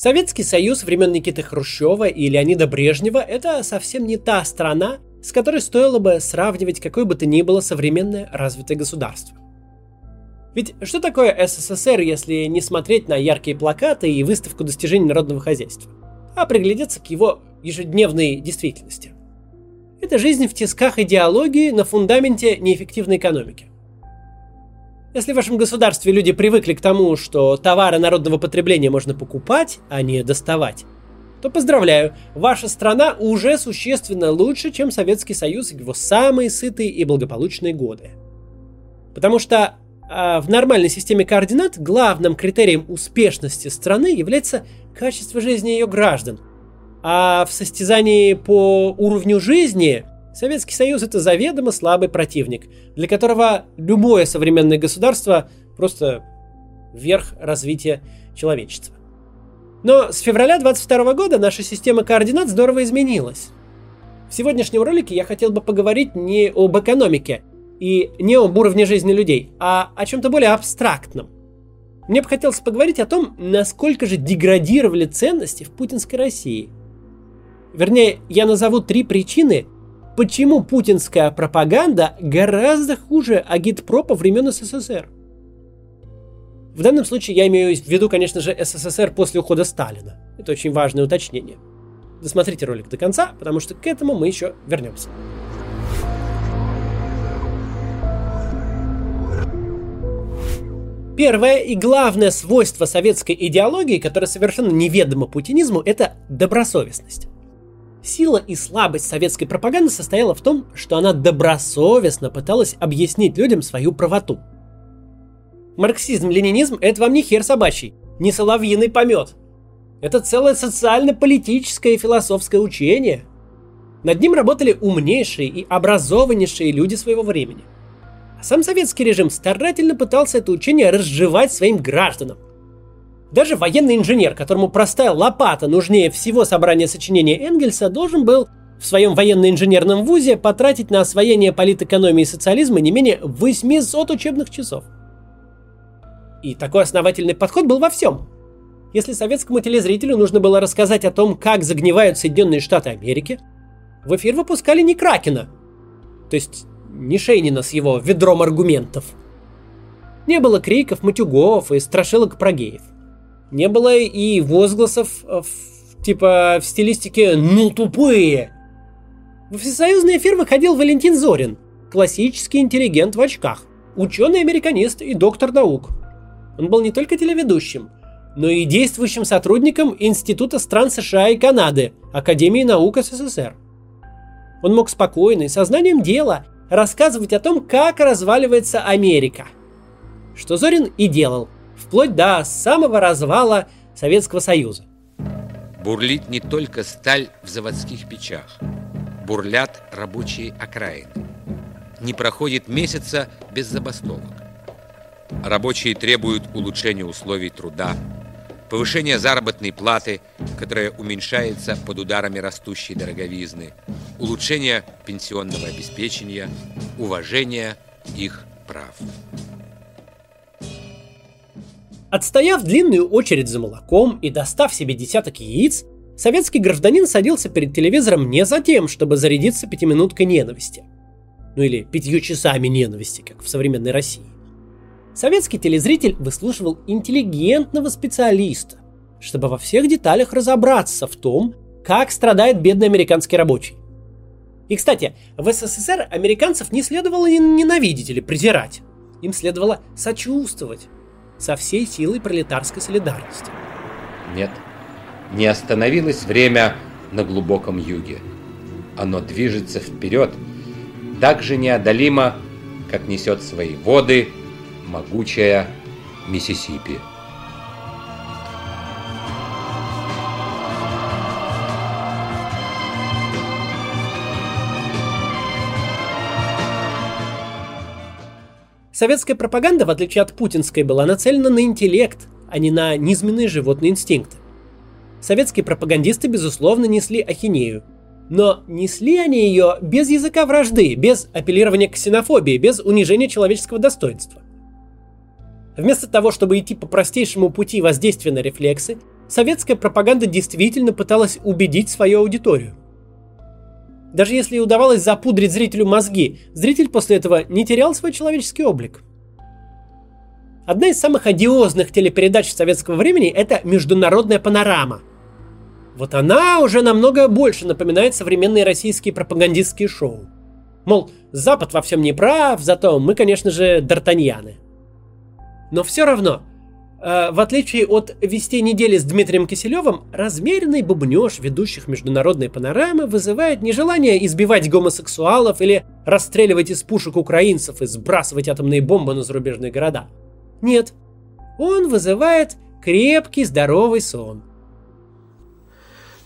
Советский Союз времен Никиты Хрущева и Леонида Брежнева – это совсем не та страна, с которой стоило бы сравнивать какое бы то ни было современное развитое государство. Ведь что такое СССР, если не смотреть на яркие плакаты и выставку достижений народного хозяйства, а приглядеться к его ежедневной действительности? Это жизнь в тисках идеологии на фундаменте неэффективной экономики. Если в вашем государстве люди привыкли к тому, что товары народного потребления можно покупать, а не доставать, то поздравляю, ваша страна уже существенно лучше, чем Советский Союз в его самые сытые и благополучные годы. Потому что а в нормальной системе координат главным критерием успешности страны является качество жизни ее граждан. А в состязании по уровню жизни Советский Союз это заведомо слабый противник, для которого любое современное государство просто верх развития человечества. Но с февраля 22 года наша система координат здорово изменилась. В сегодняшнем ролике я хотел бы поговорить не об экономике и не об уровне жизни людей, а о чем-то более абстрактном. Мне бы хотелось поговорить о том, насколько же деградировали ценности в путинской России. Вернее, я назову три причины, почему путинская пропаганда гораздо хуже агитпропа времен СССР. В данном случае я имею в виду, конечно же, СССР после ухода Сталина. Это очень важное уточнение. Досмотрите ролик до конца, потому что к этому мы еще вернемся. Первое и главное свойство советской идеологии, которое совершенно неведомо путинизму, это добросовестность. Сила и слабость советской пропаганды состояла в том, что она добросовестно пыталась объяснить людям свою правоту. Марксизм-ленинизм – это вам не хер собачий, не соловьиный помет. Это целое социально-политическое и философское учение. Над ним работали умнейшие и образованнейшие люди своего времени. А сам советский режим старательно пытался это учение разжевать своим гражданам. Даже военный инженер, которому простая лопата нужнее всего собрания сочинения Энгельса, должен был в своем военно-инженерном вузе потратить на освоение политэкономии и социализма не менее 800 учебных часов. И такой основательный подход был во всем. Если советскому телезрителю нужно было рассказать о том, как загнивают Соединенные Штаты Америки, в эфир выпускали не Кракена, то есть не Шейнина с его ведром аргументов. Не было криков, матюгов и страшилок про геев – не было и возгласов э, в, типа в стилистике «ну тупые». В всесоюзный эфир выходил Валентин Зорин, классический интеллигент в очках, ученый-американист и доктор наук. Он был не только телеведущим, но и действующим сотрудником Института стран США и Канады, Академии наук СССР. Он мог спокойно и сознанием дела рассказывать о том, как разваливается Америка. Что Зорин и делал – вплоть до самого развала Советского Союза. Бурлит не только сталь в заводских печах. Бурлят рабочие окраины. Не проходит месяца без забастовок. Рабочие требуют улучшения условий труда, повышения заработной платы, которая уменьшается под ударами растущей дороговизны, улучшения пенсионного обеспечения, уважения их прав. Отстояв длинную очередь за молоком и достав себе десяток яиц, советский гражданин садился перед телевизором не за тем, чтобы зарядиться пятиминуткой ненависти. Ну или пятью часами ненависти, как в современной России. Советский телезритель выслушивал интеллигентного специалиста, чтобы во всех деталях разобраться в том, как страдает бедный американский рабочий. И, кстати, в СССР американцев не следовало ненавидеть или презирать. Им следовало сочувствовать, со всей силой пролетарской солидарности. Нет, не остановилось время на глубоком юге. Оно движется вперед, так же неодолимо, как несет свои воды могучая Миссисипи. Советская пропаганда, в отличие от путинской, была нацелена на интеллект, а не на низменные животные инстинкты. Советские пропагандисты, безусловно, несли ахинею. Но несли они ее без языка вражды, без апеллирования к ксенофобии, без унижения человеческого достоинства. Вместо того, чтобы идти по простейшему пути воздействия на рефлексы, советская пропаганда действительно пыталась убедить свою аудиторию. Даже если удавалось запудрить зрителю мозги, зритель после этого не терял свой человеческий облик. Одна из самых одиозных телепередач советского времени – это «Международная панорама». Вот она уже намного больше напоминает современные российские пропагандистские шоу. Мол, Запад во всем не прав, зато мы, конечно же, д'Артаньяны. Но все равно, в отличие от «Вестей недели» с Дмитрием Киселевым, размеренный бубнеж ведущих международной панорамы вызывает нежелание избивать гомосексуалов или расстреливать из пушек украинцев и сбрасывать атомные бомбы на зарубежные города. Нет, он вызывает крепкий здоровый сон.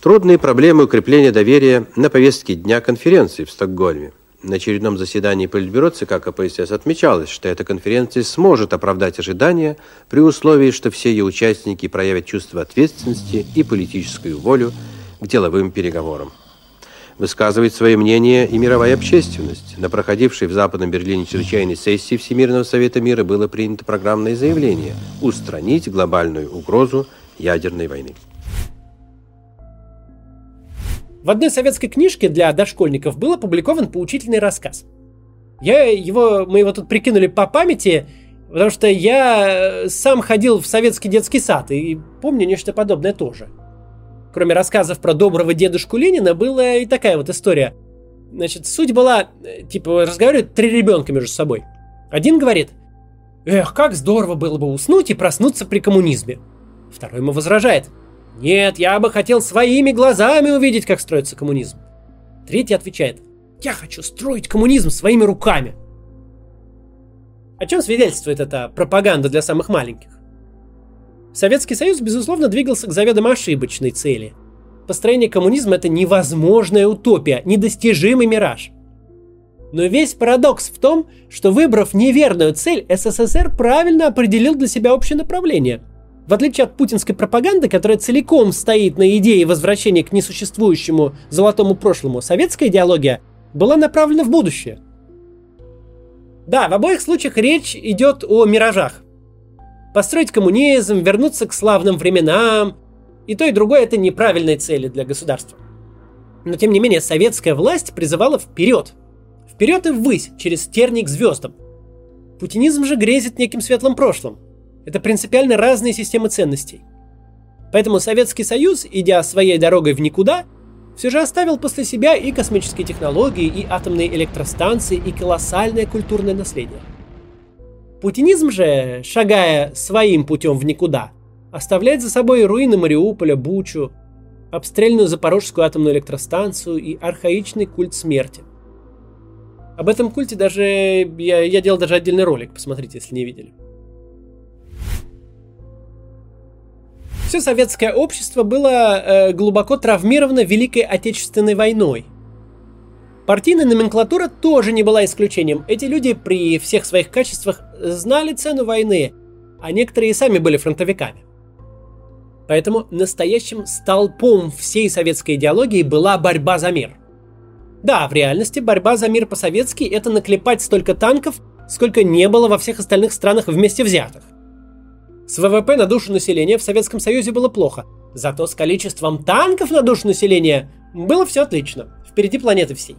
Трудные проблемы укрепления доверия на повестке дня конференции в Стокгольме – на очередном заседании Политбюро ЦК КПСС отмечалось, что эта конференция сможет оправдать ожидания при условии, что все ее участники проявят чувство ответственности и политическую волю к деловым переговорам. Высказывает свое мнение и мировая общественность. На проходившей в Западном Берлине чрезвычайной сессии Всемирного Совета Мира было принято программное заявление «Устранить глобальную угрозу ядерной войны». В одной советской книжке для дошкольников был опубликован поучительный рассказ. Я его, мы его тут прикинули по памяти, потому что я сам ходил в советский детский сад и помню нечто подобное тоже. Кроме рассказов про доброго дедушку Ленина, была и такая вот история. Значит, суть была, типа, разговаривают три ребенка между собой. Один говорит, эх, как здорово было бы уснуть и проснуться при коммунизме. Второй ему возражает – нет, я бы хотел своими глазами увидеть, как строится коммунизм. Третий отвечает, я хочу строить коммунизм своими руками. О чем свидетельствует эта пропаганда для самых маленьких? Советский Союз, безусловно, двигался к заведомо ошибочной цели. Построение коммунизма – это невозможная утопия, недостижимый мираж. Но весь парадокс в том, что выбрав неверную цель, СССР правильно определил для себя общее направление – в отличие от путинской пропаганды, которая целиком стоит на идее возвращения к несуществующему золотому прошлому, советская идеология была направлена в будущее. Да, в обоих случаях речь идет о миражах. Построить коммунизм, вернуться к славным временам. И то, и другое это неправильные цели для государства. Но тем не менее, советская власть призывала вперед. Вперед и ввысь, через терник звездам. Путинизм же грезит неким светлым прошлым – это принципиально разные системы ценностей. Поэтому Советский Союз, идя своей дорогой в никуда, все же оставил после себя и космические технологии, и атомные электростанции, и колоссальное культурное наследие. Путинизм же, шагая своим путем в никуда, оставляет за собой руины Мариуполя, Бучу, обстрельную Запорожскую атомную электростанцию и архаичный культ смерти. Об этом культе даже я, я делал даже отдельный ролик, посмотрите, если не видели. Все советское общество было э, глубоко травмировано Великой Отечественной войной. Партийная номенклатура тоже не была исключением. Эти люди при всех своих качествах знали цену войны, а некоторые и сами были фронтовиками. Поэтому настоящим столпом всей советской идеологии была борьба за мир. Да, в реальности борьба за мир по-советски – это наклепать столько танков, сколько не было во всех остальных странах вместе взятых. С ВВП на душу населения в Советском Союзе было плохо, зато с количеством танков на душу населения было все отлично, впереди планеты всей.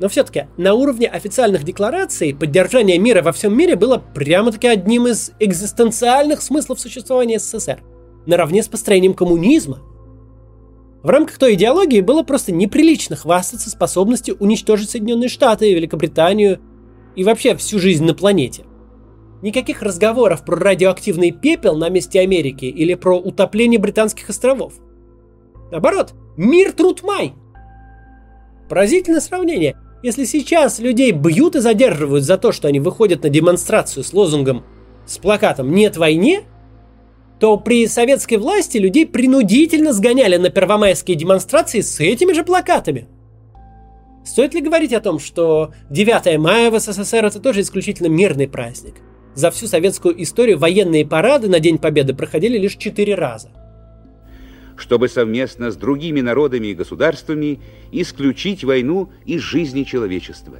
Но все-таки на уровне официальных деклараций поддержание мира во всем мире было прямо-таки одним из экзистенциальных смыслов существования СССР, наравне с построением коммунизма. В рамках той идеологии было просто неприлично хвастаться способностью уничтожить Соединенные Штаты, Великобританию и вообще всю жизнь на планете. Никаких разговоров про радиоактивный пепел на месте Америки или про утопление британских островов. Наоборот, мир труд май. Поразительное сравнение. Если сейчас людей бьют и задерживают за то, что они выходят на демонстрацию с лозунгом с плакатом «Нет войне», то при советской власти людей принудительно сгоняли на первомайские демонстрации с этими же плакатами. Стоит ли говорить о том, что 9 мая в СССР это тоже исключительно мирный праздник? За всю советскую историю военные парады на День Победы проходили лишь четыре раза. Чтобы совместно с другими народами и государствами исключить войну из жизни человечества.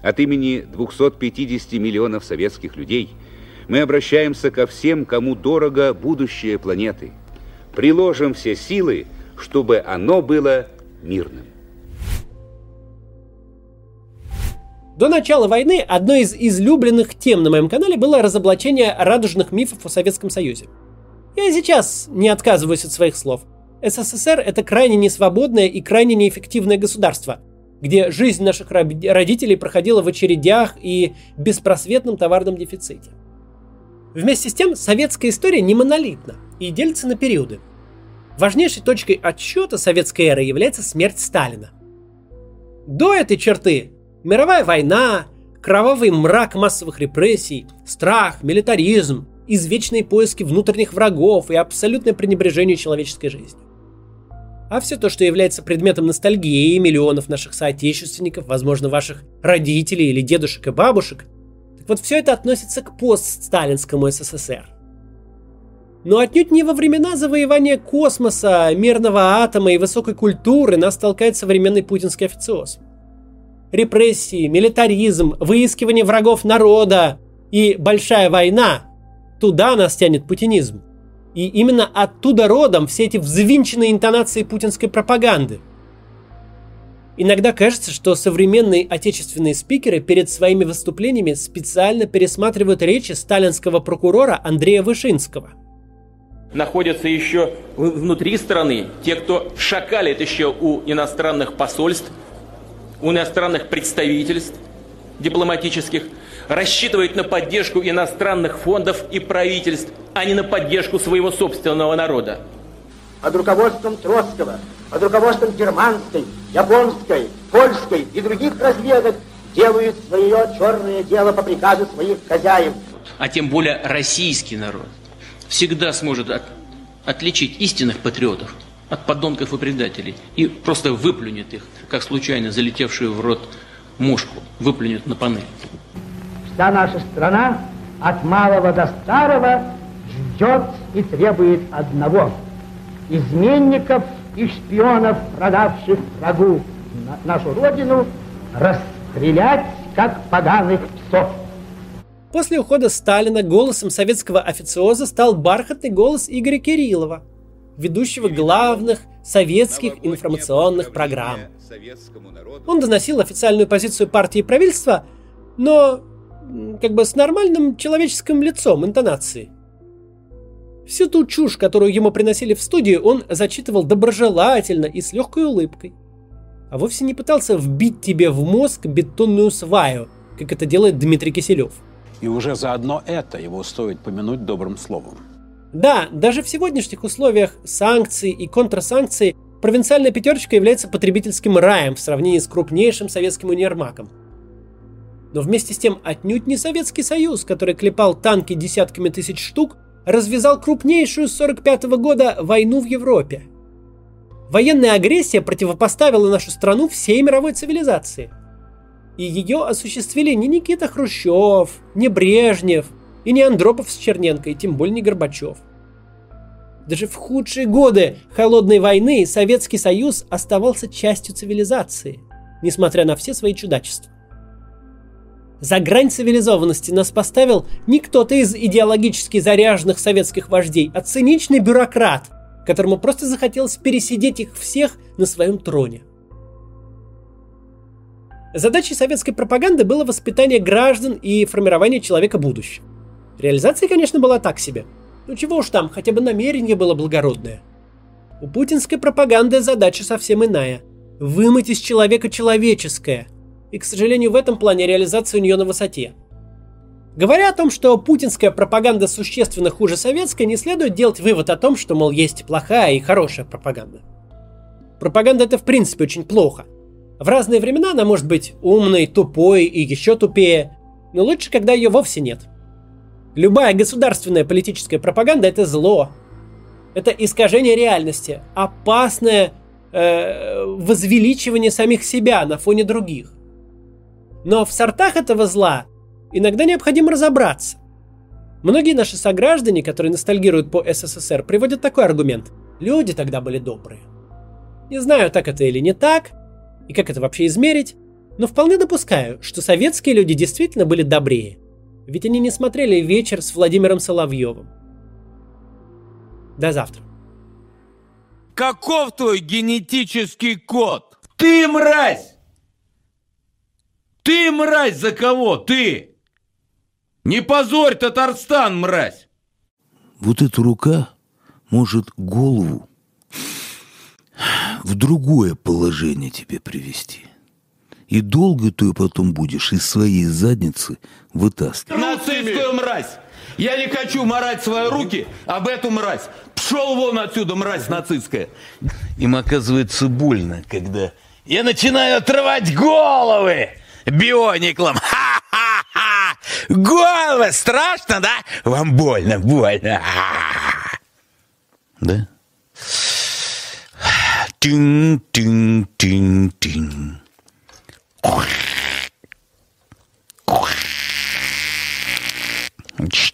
От имени 250 миллионов советских людей мы обращаемся ко всем, кому дорого будущее планеты. приложим все силы, чтобы оно было мирным. До начала войны одной из излюбленных тем на моем канале было разоблачение радужных мифов о Советском Союзе. Я сейчас не отказываюсь от своих слов. СССР – это крайне несвободное и крайне неэффективное государство, где жизнь наших родителей проходила в очередях и беспросветном товарном дефиците. Вместе с тем, советская история не монолитна и делится на периоды. Важнейшей точкой отсчета советской эры является смерть Сталина. До этой черты мировая война, кровавый мрак массовых репрессий, страх, милитаризм, извечные поиски внутренних врагов и абсолютное пренебрежение человеческой жизнью. А все то, что является предметом ностальгии миллионов наших соотечественников, возможно, ваших родителей или дедушек и бабушек, так вот все это относится к постсталинскому СССР. Но отнюдь не во времена завоевания космоса, мирного атома и высокой культуры нас толкает современный путинский официоз. Репрессии, милитаризм, выискивание врагов народа и большая война – туда нас тянет путинизм. И именно оттуда родом все эти взвинченные интонации путинской пропаганды – Иногда кажется, что современные отечественные спикеры перед своими выступлениями специально пересматривают речи сталинского прокурора Андрея Вышинского. Находятся еще внутри страны те, кто шакалит еще у иностранных посольств, у иностранных представительств дипломатических, рассчитывает на поддержку иностранных фондов и правительств, а не на поддержку своего собственного народа. Под руководством Троцкого под руководством германской, японской, польской и других разведок делают свое черное дело по приказу своих хозяев. А тем более российский народ всегда сможет от, отличить истинных патриотов от подонков и предателей и просто выплюнет их, как случайно залетевшую в рот мушку, выплюнет на панель. Вся наша страна от малого до старого ждет и требует одного – изменников – и шпионов, продавших врагу нашу родину, расстрелять, как поганых псов. После ухода Сталина голосом советского официоза стал бархатный голос Игоря Кириллова, ведущего главных советских информационных программ. Он доносил официальную позицию партии и правительства, но как бы с нормальным человеческим лицом, интонацией. Всю ту чушь, которую ему приносили в студию, он зачитывал доброжелательно и с легкой улыбкой. А вовсе не пытался вбить тебе в мозг бетонную сваю, как это делает Дмитрий Киселев. И уже заодно это его стоит помянуть добрым словом. Да, даже в сегодняшних условиях санкций и контрсанкций провинциальная пятерочка является потребительским раем в сравнении с крупнейшим советским универмагом. Но вместе с тем отнюдь не Советский Союз, который клепал танки десятками тысяч штук, развязал крупнейшую с 1945 года войну в Европе. Военная агрессия противопоставила нашу страну всей мировой цивилизации. И ее осуществили не Никита Хрущев, не Брежнев и не Андропов с Черненко, и тем более не Горбачев. Даже в худшие годы холодной войны Советский Союз оставался частью цивилизации, несмотря на все свои чудачества. За грань цивилизованности нас поставил не кто-то из идеологически заряженных советских вождей, а циничный бюрократ, которому просто захотелось пересидеть их всех на своем троне. Задачей советской пропаганды было воспитание граждан и формирование человека будущего. Реализация, конечно, была так себе. Ну чего уж там, хотя бы намерение было благородное. У путинской пропаганды задача совсем иная. Вымыть из человека человеческое – и, к сожалению, в этом плане реализация у нее на высоте. Говоря о том, что путинская пропаганда существенно хуже советской, не следует делать вывод о том, что, мол, есть плохая и хорошая пропаганда. Пропаганда это в принципе очень плохо. В разные времена она может быть умной, тупой и еще тупее, но лучше, когда ее вовсе нет. Любая государственная политическая пропаганда это зло. Это искажение реальности, опасное э, возвеличивание самих себя на фоне других. Но в сортах этого зла иногда необходимо разобраться. Многие наши сограждане, которые ностальгируют по СССР, приводят такой аргумент. Люди тогда были добрые. Не знаю, так это или не так, и как это вообще измерить, но вполне допускаю, что советские люди действительно были добрее. Ведь они не смотрели вечер с Владимиром Соловьевым. До завтра. Каков твой генетический код? Ты мразь! Ты мразь за кого? Ты! Не позорь Татарстан, мразь! Вот эта рука может голову в другое положение тебе привести. И долго ты потом будешь из своей задницы вытаскивать. Нацистскую мразь! Я не хочу морать свои руки об эту мразь. Пшел вон отсюда, мразь нацистская. Им оказывается больно, когда я начинаю отрывать головы биониклам. Ха-ха-ха! Головы! Страшно, да? Вам больно, больно. Да? Тин-тин-тин-тин. Ch